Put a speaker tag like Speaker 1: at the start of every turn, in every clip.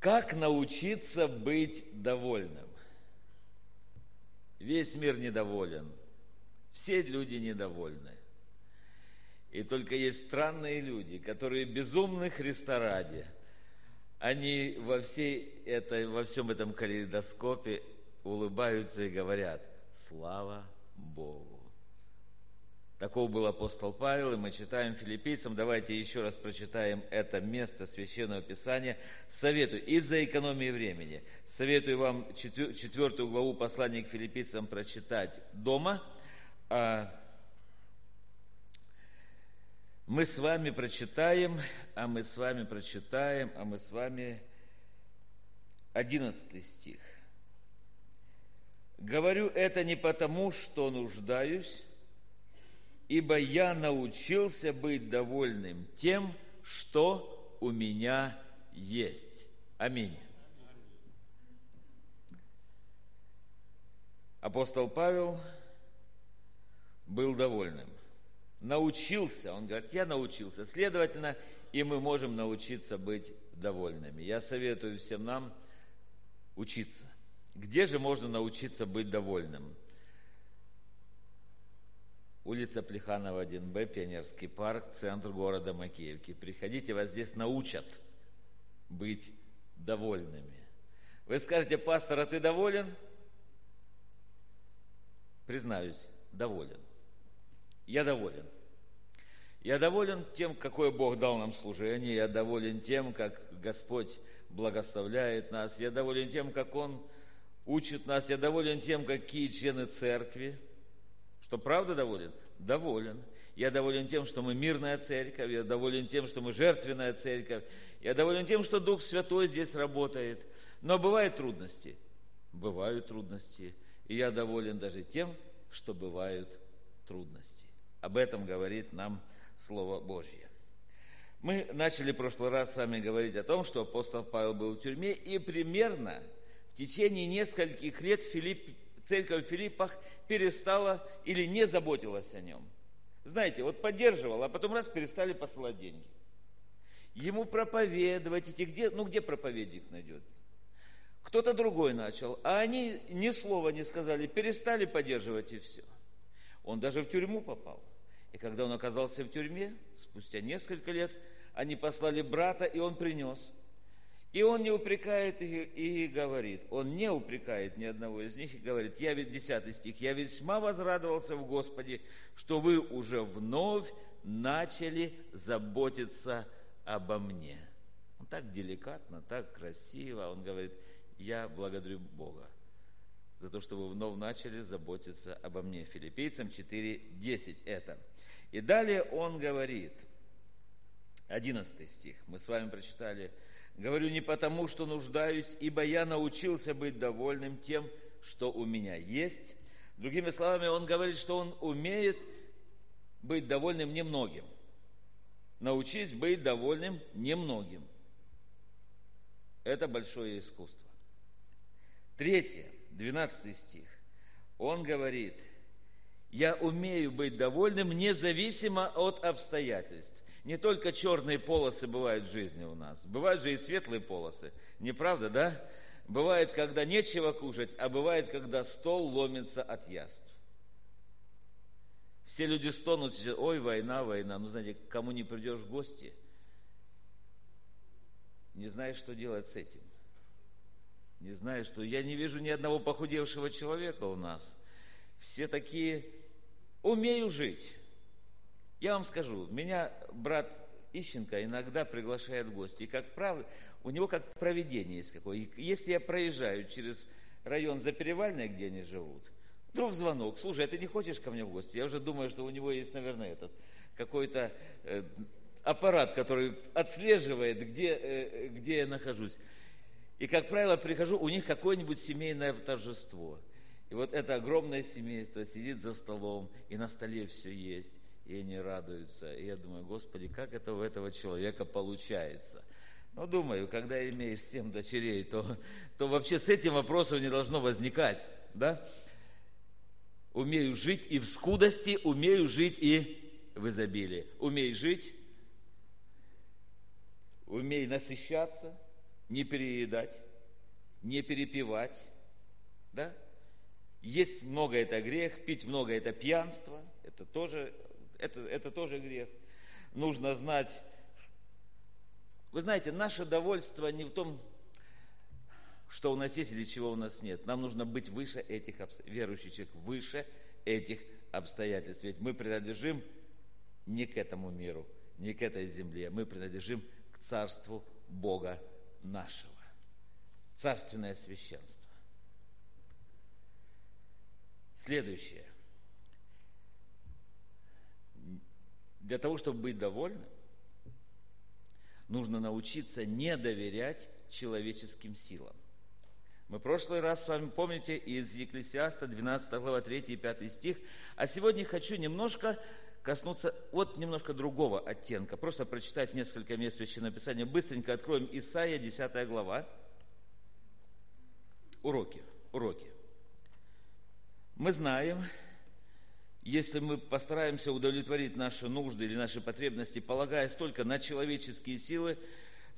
Speaker 1: Как научиться быть довольным? Весь мир недоволен. Все люди недовольны. И только есть странные люди, которые безумны Христа ради. Они во, всей этой, во всем этом калейдоскопе улыбаются и говорят, слава Богу. Таков был апостол Павел, и мы читаем филиппийцам. Давайте еще раз прочитаем это место Священного Писания. Советую, из-за экономии времени, советую вам четвертую главу послания к филиппийцам прочитать дома. А мы с вами прочитаем, а мы с вами прочитаем, а мы с вами одиннадцатый стих. Говорю это не потому, что нуждаюсь, ибо я научился быть довольным тем, что у меня есть. Аминь. Апостол Павел был довольным. Научился, он говорит, я научился. Следовательно, и мы можем научиться быть довольными. Я советую всем нам учиться. Где же можно научиться быть довольным? Улица Плеханова 1Б, Пионерский парк, центр города Макеевки. Приходите, вас здесь научат быть довольными. Вы скажете, пастор, а ты доволен? Признаюсь, доволен. Я доволен. Я доволен тем, какое Бог дал нам служение. Я доволен тем, как Господь благословляет нас. Я доволен тем, как Он учит нас. Я доволен тем, какие члены церкви – что правда доволен? Доволен. Я доволен тем, что мы мирная церковь, я доволен тем, что мы жертвенная церковь, я доволен тем, что Дух Святой здесь работает. Но бывают трудности. Бывают трудности. И я доволен даже тем, что бывают трудности. Об этом говорит нам Слово Божье. Мы начали в прошлый раз с вами говорить о том, что апостол Павел был в тюрьме, и примерно в течение нескольких лет Филипп церковь в Филиппах перестала или не заботилась о нем. Знаете, вот поддерживала, а потом раз перестали посылать деньги. Ему проповедовать идти, где, ну где проповедник найдет? Кто-то другой начал, а они ни слова не сказали, перестали поддерживать и все. Он даже в тюрьму попал. И когда он оказался в тюрьме, спустя несколько лет, они послали брата, и он принес. И он не упрекает их и говорит, он не упрекает ни одного из них и говорит, я ведь, 10 стих, я весьма возрадовался в Господе, что вы уже вновь начали заботиться обо мне. Он так деликатно, так красиво, он говорит, я благодарю Бога за то, что вы вновь начали заботиться обо мне. Филиппийцам 4.10 это. И далее он говорит, 11 стих, мы с вами прочитали Говорю не потому, что нуждаюсь, ибо я научился быть довольным тем, что у меня есть. Другими словами, он говорит, что он умеет быть довольным немногим. Научись быть довольным немногим. Это большое искусство. Третье, 12 стих. Он говорит, я умею быть довольным независимо от обстоятельств не только черные полосы бывают в жизни у нас, бывают же и светлые полосы. Не правда, да? Бывает, когда нечего кушать, а бывает, когда стол ломится от яств. Все люди стонут, ой, война, война. Ну, знаете, кому не придешь в гости, не знаешь, что делать с этим. Не знаю, что... Я не вижу ни одного похудевшего человека у нас. Все такие, умею жить. Я вам скажу, меня брат Ищенко иногда приглашает в гости. И, как правило, у него как проведение есть какое. Если я проезжаю через район Заперевальный, где они живут, вдруг звонок, слушай, а ты не хочешь ко мне в гости? Я уже думаю, что у него есть, наверное, этот какой-то э, аппарат, который отслеживает, где, э, где я нахожусь. И, как правило, прихожу, у них какое-нибудь семейное торжество. И вот это огромное семейство сидит за столом, и на столе все есть и они радуются. И я думаю, Господи, как это у этого человека получается? Но думаю, когда имеешь семь дочерей, то, то вообще с этим вопросом не должно возникать. Да? Умею жить и в скудости, умею жить и в изобилии. Умей жить, умей насыщаться, не переедать, не перепивать, да? Есть много – это грех, пить много – это пьянство, это тоже, это, это тоже грех. Нужно знать, вы знаете, наше довольство не в том, что у нас есть или чего у нас нет. Нам нужно быть выше этих верующих человек, выше этих обстоятельств. Ведь мы принадлежим не к этому миру, не к этой земле. Мы принадлежим к Царству Бога нашего. Царственное священство. Следующее. Для того, чтобы быть довольным, нужно научиться не доверять человеческим силам. Мы в прошлый раз с вами, помните, из Екклесиаста, 12 глава, 3 и 5 стих. А сегодня хочу немножко коснуться вот немножко другого оттенка. Просто прочитать несколько мест Священного Писания. Быстренько откроем Исаия, 10 глава. Уроки, уроки. Мы знаем, если мы постараемся удовлетворить наши нужды или наши потребности, полагаясь только на человеческие силы,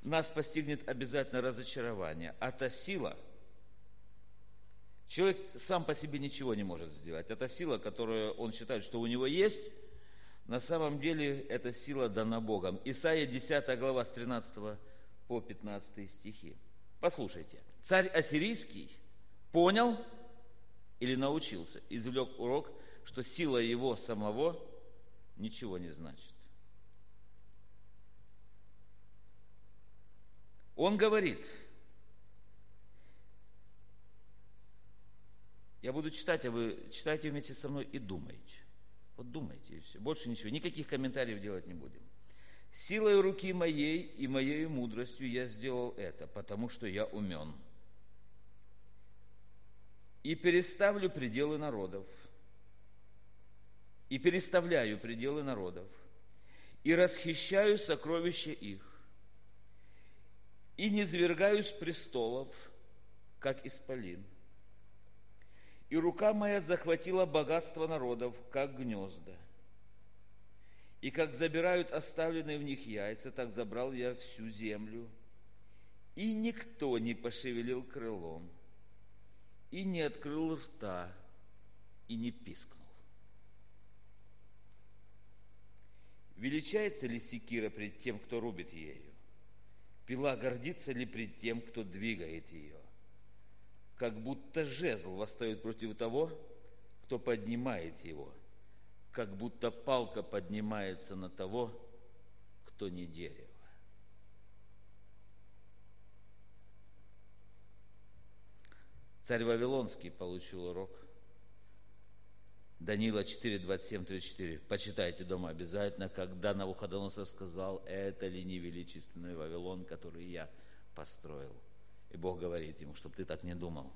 Speaker 1: нас постигнет обязательно разочарование. А та сила, человек сам по себе ничего не может сделать. Это сила, которую он считает, что у него есть, на самом деле эта сила дана Богом. Исайя 10 глава с 13 по 15 стихи. Послушайте. Царь Ассирийский понял или научился, извлек урок, что сила его самого ничего не значит. Он говорит, я буду читать, а вы читайте вместе со мной и думайте. Вот думайте, и все. Больше ничего. Никаких комментариев делать не будем. Силой руки моей и моей мудростью я сделал это, потому что я умен. И переставлю пределы народов. И переставляю пределы народов. И расхищаю сокровища их. И не свергаю с престолов, как исполин и рука моя захватила богатство народов, как гнезда. И как забирают оставленные в них яйца, так забрал я всю землю. И никто не пошевелил крылом, и не открыл рта, и не пискнул. Величается ли секира пред тем, кто рубит ею? Пила гордится ли пред тем, кто двигает ее? как будто жезл восстает против того, кто поднимает его, как будто палка поднимается на того, кто не дерево. Царь Вавилонский получил урок. Данила 4, 27, 34. Почитайте дома обязательно, когда Навуходоносор сказал, это ли не величественный Вавилон, который я построил. И Бог говорит ему, чтобы ты так не думал.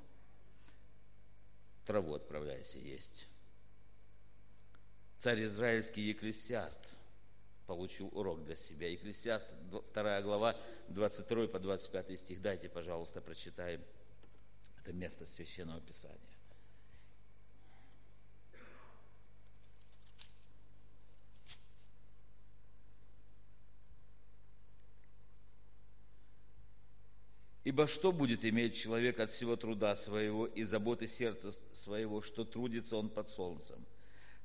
Speaker 1: Траву отправляйся есть. Царь израильский Екклесиаст получил урок для себя. Екклесиаст, 2 глава, 22 по 25 стих. Дайте, пожалуйста, прочитаем это место Священного Писания. Ибо что будет иметь человек от всего труда своего и заботы сердца своего, что трудится он под солнцем?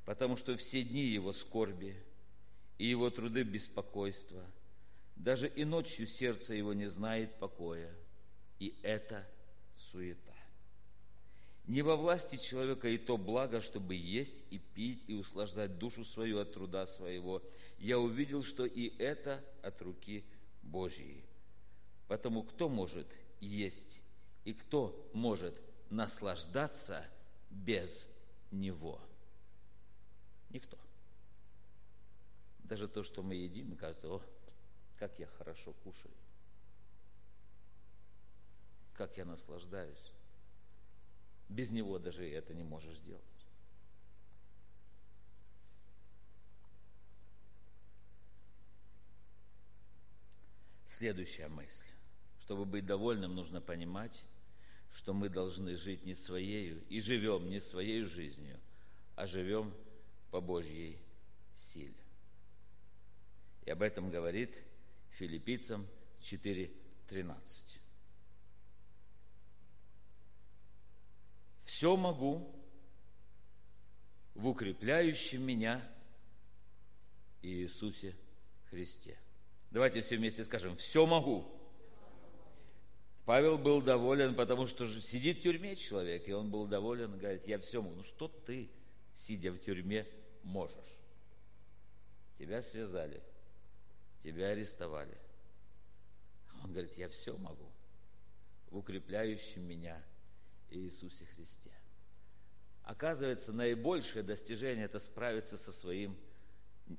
Speaker 1: Потому что все дни его скорби и его труды беспокойства. Даже и ночью сердце его не знает покоя, и это суета. Не во власти человека и то благо, чтобы есть и пить и услаждать душу свою от труда своего. Я увидел, что и это от руки Божьей. Потому кто может есть и кто может наслаждаться без него? Никто. Даже то, что мы едим, кажется, о, как я хорошо кушаю, как я наслаждаюсь. Без него даже это не можешь сделать. Следующая мысль. Чтобы быть довольным, нужно понимать, что мы должны жить не своею и живем не своей жизнью, а живем по Божьей силе. И об этом говорит филиппийцам 4.13. «Все могу в укрепляющем меня Иисусе Христе». Давайте все вместе скажем «Все могу» Павел был доволен, потому что сидит в тюрьме человек, и он был доволен, говорит, я все могу. Ну что ты, сидя в тюрьме, можешь? Тебя связали, тебя арестовали. Он говорит, я все могу в укрепляющем меня Иисусе Христе. Оказывается, наибольшее достижение – это справиться со, своим,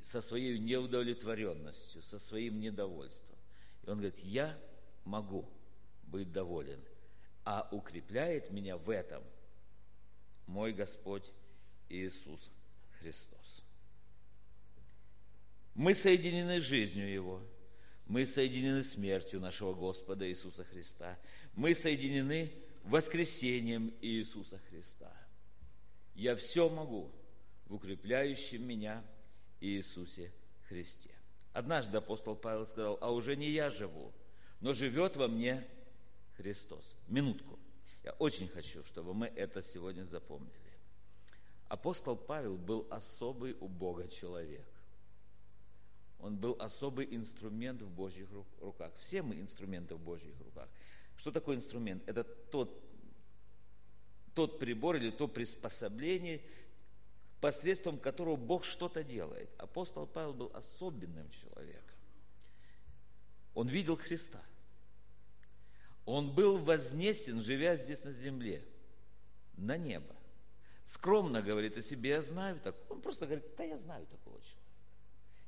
Speaker 1: со своей неудовлетворенностью, со своим недовольством. И он говорит, я могу быть доволен, а укрепляет меня в этом мой Господь Иисус Христос. Мы соединены жизнью Его, мы соединены смертью нашего Господа Иисуса Христа, мы соединены воскресением Иисуса Христа. Я все могу в укрепляющем меня Иисусе Христе. Однажды апостол Павел сказал, а уже не я живу, но живет во мне Христос. Минутку. Я очень хочу, чтобы мы это сегодня запомнили. Апостол Павел был особый у Бога человек. Он был особый инструмент в Божьих руках. Все мы инструменты в Божьих руках. Что такое инструмент? Это тот, тот прибор или то приспособление, посредством которого Бог что-то делает. Апостол Павел был особенным человеком. Он видел Христа. Он был вознесен, живя здесь на земле, на небо. Скромно говорит о себе, я знаю так. Он просто говорит, да я знаю такого человека.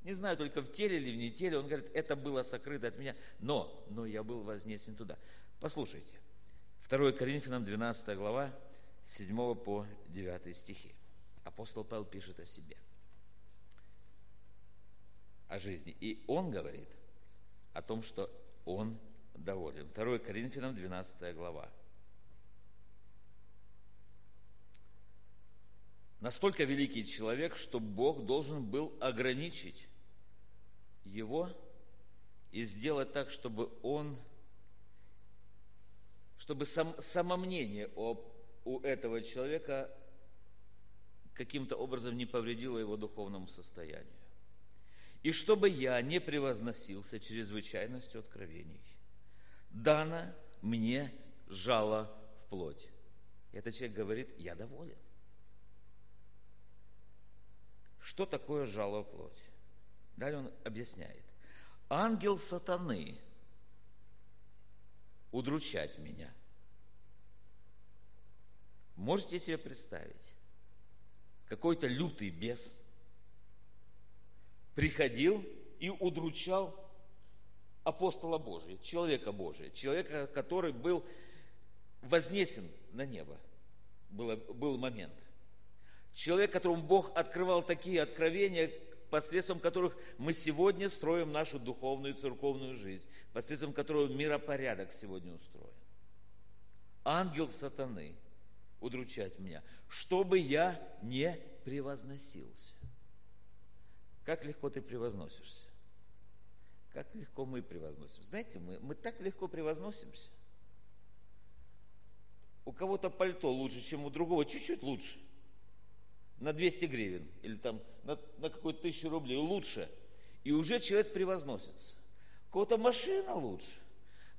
Speaker 1: Не знаю, только в теле или в не теле. Он говорит, это было сокрыто от меня, но, но я был вознесен туда. Послушайте. 2 Коринфянам 12 глава, 7 по 9 стихи. Апостол Павел пишет о себе, о жизни. И он говорит о том, что он доволен. 2 Коринфянам 12 глава. Настолько великий человек, что Бог должен был ограничить его и сделать так, чтобы он, чтобы сам, самомнение о, у этого человека каким-то образом не повредило его духовному состоянию. И чтобы я не превозносился чрезвычайностью откровений – дано мне жало в плоть. И этот человек говорит, я доволен. Что такое жало в плоть? Далее он объясняет. Ангел сатаны удручать меня. Можете себе представить? Какой-то лютый бес приходил и удручал апостола Божия, человека Божия, человека, который был вознесен на небо. Был, был момент. Человек, которому Бог открывал такие откровения, посредством которых мы сегодня строим нашу духовную церковную жизнь, посредством которого миропорядок сегодня устроен. Ангел сатаны удручать меня, чтобы я не превозносился. Как легко ты превозносишься? Как легко мы превозносим. Знаете, мы, мы так легко превозносимся. У кого-то пальто лучше, чем у другого, чуть-чуть лучше. На 200 гривен или там на, на какую-то тысячу рублей лучше. И уже человек превозносится. У кого-то машина лучше.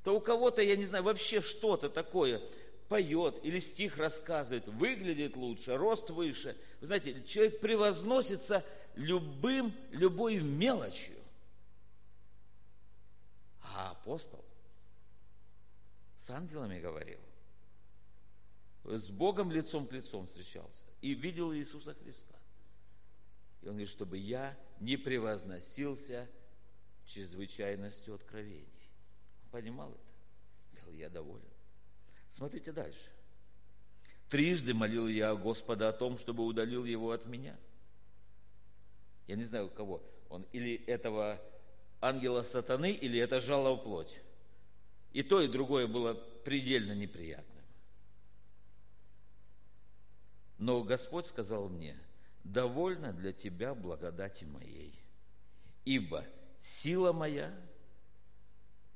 Speaker 1: То у кого-то, я не знаю, вообще что-то такое поет или стих рассказывает, выглядит лучше, рост выше. Вы знаете, человек превозносится любым, любой мелочью. А апостол с ангелами говорил, с Богом лицом к лицом встречался и видел Иисуса Христа. И он говорит, чтобы я не превозносился чрезвычайностью откровений. Он понимал это? Говорил, я доволен. Смотрите дальше. Трижды молил я Господа о том, чтобы удалил его от меня. Я не знаю, у кого он. Или этого ангела сатаны или это жало в плоть. И то, и другое было предельно неприятным. Но Господь сказал мне, довольно для тебя благодати моей, ибо сила моя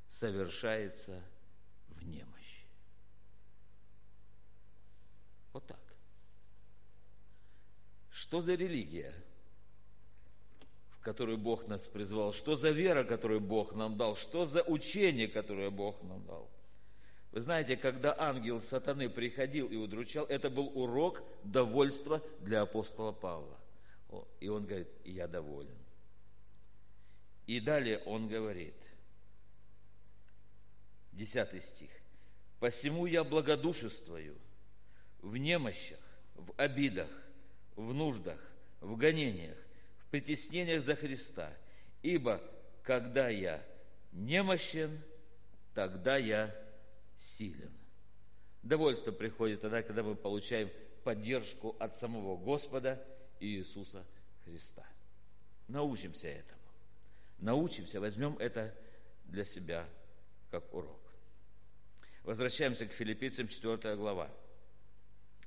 Speaker 1: совершается в немощи. Вот так. Что за религия, которую Бог нас призвал? Что за вера, которую Бог нам дал? Что за учение, которое Бог нам дал? Вы знаете, когда ангел сатаны приходил и удручал, это был урок довольства для апостола Павла. И он говорит, я доволен. И далее он говорит, 10 стих, «Посему я благодушествую в немощах, в обидах, в нуждах, в гонениях, притеснениях за Христа, ибо когда я немощен, тогда я силен. Довольство приходит тогда, когда мы получаем поддержку от самого Господа Иисуса Христа. Научимся этому. Научимся, возьмем это для себя как урок. Возвращаемся к филиппийцам, 4 глава.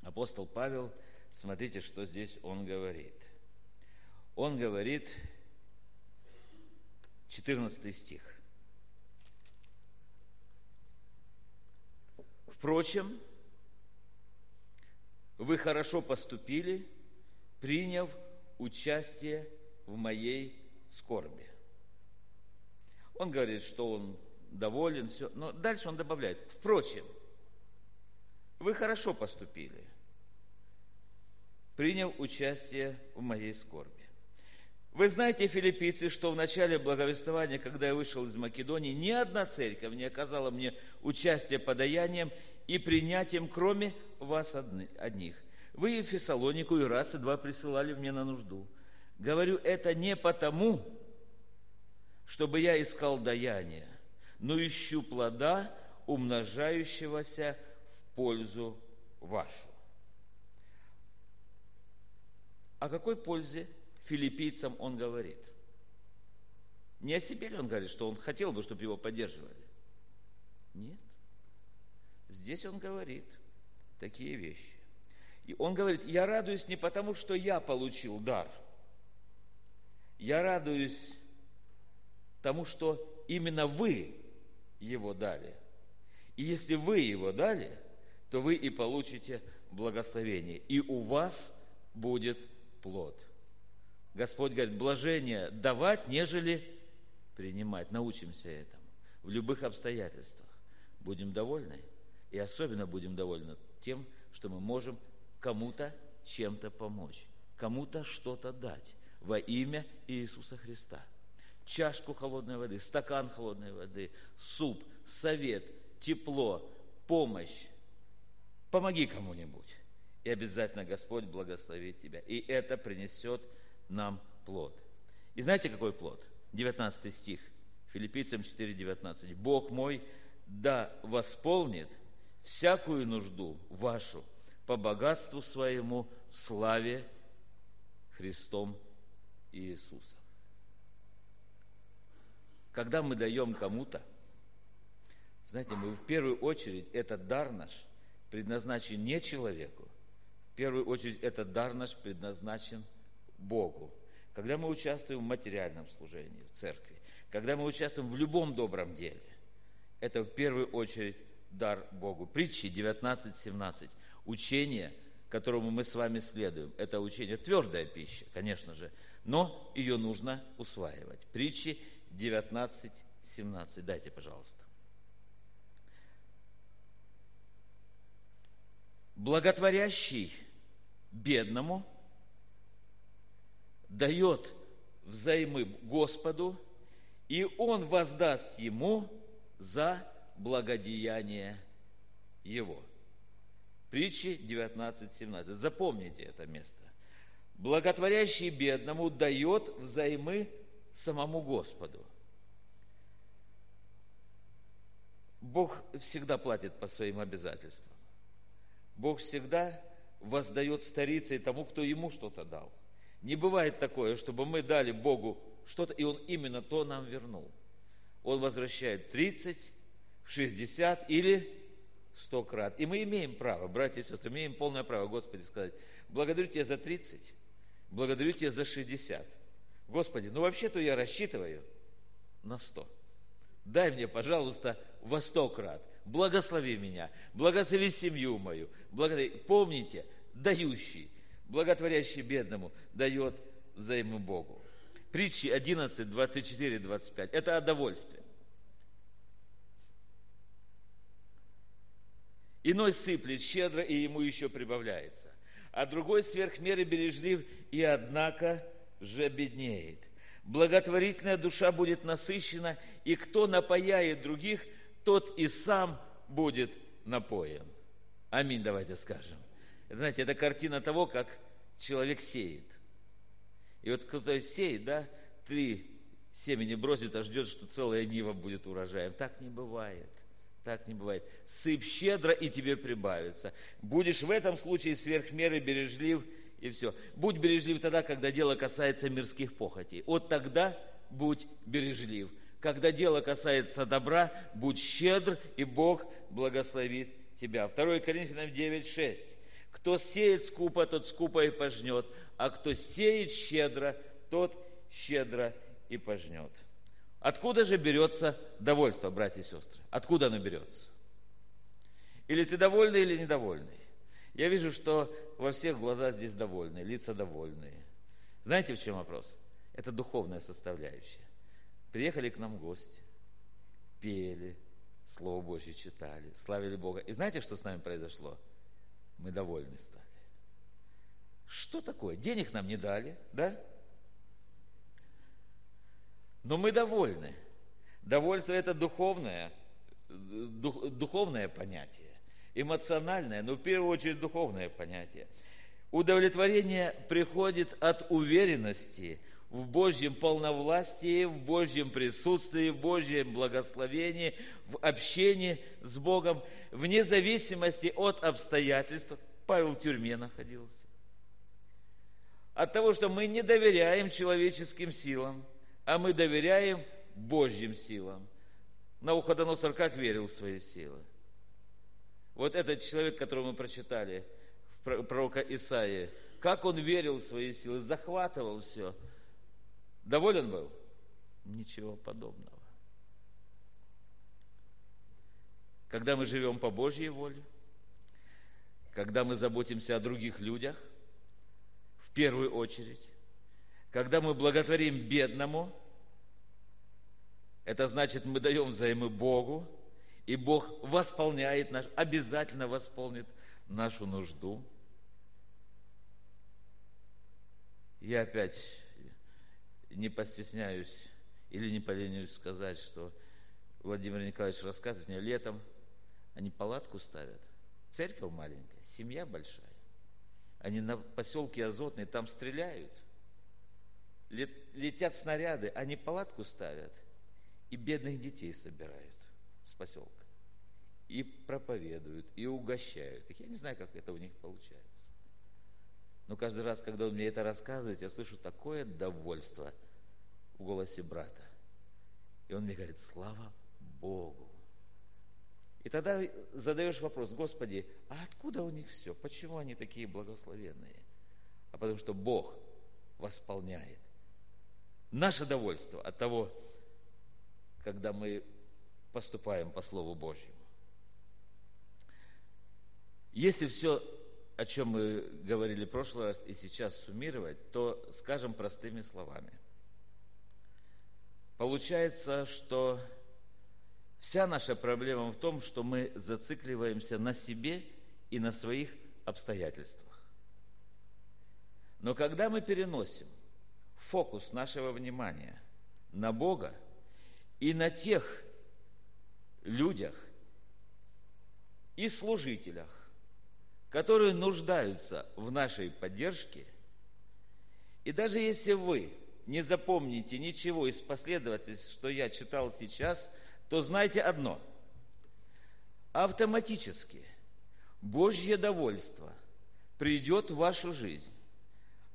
Speaker 1: Апостол Павел, смотрите, что здесь он говорит. Он говорит, 14 стих. Впрочем, вы хорошо поступили, приняв участие в моей скорби. Он говорит, что он доволен, все. Но дальше он добавляет, впрочем, вы хорошо поступили, приняв участие в моей скорби. Вы знаете, филиппийцы, что в начале благовествования, когда я вышел из Македонии, ни одна церковь не оказала мне участия подаянием и принятием, кроме вас одних. Вы и Фессалонику, и раз, и два присылали мне на нужду. Говорю это не потому, чтобы я искал даяние, но ищу плода, умножающегося в пользу вашу. О какой пользе филиппийцам он говорит? Не о себе ли он говорит, что он хотел бы, чтобы его поддерживали? Нет. Здесь он говорит такие вещи. И он говорит, я радуюсь не потому, что я получил дар. Я радуюсь тому, что именно вы его дали. И если вы его дали, то вы и получите благословение. И у вас будет плод. Господь говорит, блажение давать, нежели принимать. Научимся этому. В любых обстоятельствах. Будем довольны. И особенно будем довольны тем, что мы можем кому-то чем-то помочь, кому-то что-то дать во имя Иисуса Христа. Чашку холодной воды, стакан холодной воды, суп, совет, тепло, помощь. Помоги кому-нибудь. И обязательно Господь благословит тебя. И это принесет нам плод. И знаете, какой плод? 19 стих, Филиппийцам 4:19. Бог мой да восполнит всякую нужду вашу по богатству своему в славе Христом Иисусом. Когда мы даем кому-то, знаете, мы в первую очередь этот дар наш предназначен не человеку, в первую очередь этот дар наш предназначен Богу. Когда мы участвуем в материальном служении, в церкви, когда мы участвуем в любом добром деле, это в первую очередь дар Богу. Притчи 19.17. Учение, которому мы с вами следуем, это учение твердая пища, конечно же, но ее нужно усваивать. Притчи 19.17. Дайте, пожалуйста. Благотворящий бедному дает взаймы Господу, и Он воздаст ему за благодеяние его. Притчи 19.17. Запомните это место. Благотворящий бедному дает взаймы самому Господу. Бог всегда платит по своим обязательствам. Бог всегда воздает старице и тому, кто ему что-то дал. Не бывает такое, чтобы мы дали Богу что-то, и Он именно то нам вернул. Он возвращает 30, 60 или 100 крат. И мы имеем право, братья и сестры, имеем полное право, Господи, сказать, благодарю Тебя за 30, благодарю Тебя за 60. Господи, ну вообще-то я рассчитываю на 100. Дай мне, пожалуйста, во 100 крат. Благослови меня, благослови семью мою. Благослови. Помните, дающий, благотворящий бедному, дает взаиму Богу. Притчи 11, 24, 25. Это о довольстве. Иной сыплет щедро, и ему еще прибавляется. А другой сверх меры бережлив, и однако же беднеет. Благотворительная душа будет насыщена, и кто напояет других, тот и сам будет напоен. Аминь, давайте скажем. Знаете, это картина того, как человек сеет. И вот кто-то сеет, да, три семени бросит, а ждет, что целая нива будет урожаем. Так не бывает. Так не бывает. Сыпь щедро, и тебе прибавится. Будешь в этом случае сверх меры бережлив, и все. Будь бережлив тогда, когда дело касается мирских похотей. Вот тогда будь бережлив. Когда дело касается добра, будь щедр, и Бог благословит тебя. 2 Коринфянам 9, 6. Кто сеет скупо, тот скупо и пожнет, а кто сеет щедро, тот щедро и пожнет. Откуда же берется довольство, братья и сестры? Откуда оно берется? Или ты довольный, или недовольный? Я вижу, что во всех глаза здесь довольные, лица довольные. Знаете, в чем вопрос? Это духовная составляющая. Приехали к нам гости, пели, Слово Божье читали, славили Бога. И знаете, что с нами произошло? Мы довольны стали. Что такое? Денег нам не дали, да? Но мы довольны. Довольство – это духовное, дух, духовное понятие, эмоциональное, но в первую очередь духовное понятие. Удовлетворение приходит от уверенности в Божьем полновластии, в Божьем присутствии, в Божьем благословении, в общении с Богом, вне зависимости от обстоятельств. Павел в тюрьме находился. От того, что мы не доверяем человеческим силам, а мы доверяем Божьим силам. Науходоносор как верил в свои силы? Вот этот человек, которого мы прочитали, пророка Исаия, как он верил в свои силы, захватывал все. Доволен был? Ничего подобного. Когда мы живем по Божьей воле, когда мы заботимся о других людях, в первую очередь, когда мы благотворим бедному, это значит, мы даем взаймы Богу, и Бог восполняет наш, обязательно восполнит нашу нужду. Я опять не постесняюсь или не поленюсь сказать, что Владимир Николаевич рассказывает мне, летом они палатку ставят, церковь маленькая, семья большая. Они на поселке Азотный там стреляют – летят снаряды, они палатку ставят и бедных детей собирают с поселка. И проповедуют, и угощают. Я не знаю, как это у них получается. Но каждый раз, когда он мне это рассказывает, я слышу такое довольство в голосе брата. И он мне говорит, слава Богу. И тогда задаешь вопрос, Господи, а откуда у них все? Почему они такие благословенные? А потому что Бог восполняет наше довольство от того, когда мы поступаем по Слову Божьему. Если все, о чем мы говорили в прошлый раз и сейчас суммировать, то скажем простыми словами. Получается, что вся наша проблема в том, что мы зацикливаемся на себе и на своих обстоятельствах. Но когда мы переносим фокус нашего внимания на Бога и на тех людях и служителях, которые нуждаются в нашей поддержке. И даже если вы не запомните ничего из последовательств, что я читал сейчас, то знайте одно. Автоматически Божье довольство придет в вашу жизнь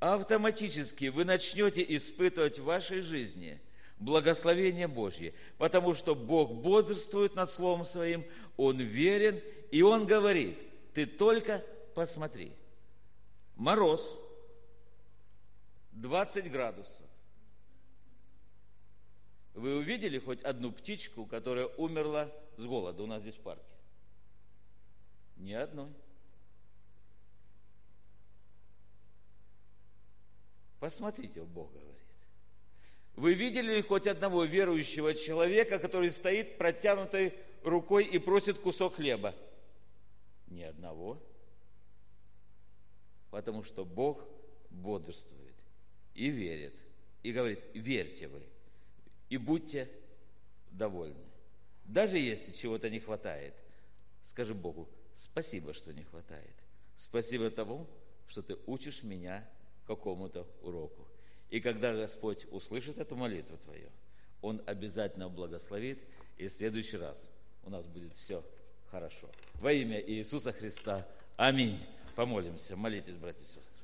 Speaker 1: автоматически вы начнете испытывать в вашей жизни благословение Божье, потому что Бог бодрствует над Словом Своим, Он верен, и Он говорит, ты только посмотри. Мороз, 20 градусов. Вы увидели хоть одну птичку, которая умерла с голода у нас здесь в парке? Ни одной. Посмотрите, Бог говорит. Вы видели ли хоть одного верующего человека, который стоит протянутой рукой и просит кусок хлеба? Ни одного. Потому что Бог бодрствует и верит. И говорит, верьте вы и будьте довольны. Даже если чего-то не хватает, скажи Богу, спасибо, что не хватает. Спасибо тому, что ты учишь меня какому-то уроку. И когда Господь услышит эту молитву твою, Он обязательно благословит, и в следующий раз у нас будет все хорошо. Во имя Иисуса Христа. Аминь. Помолимся. Молитесь, братья и сестры.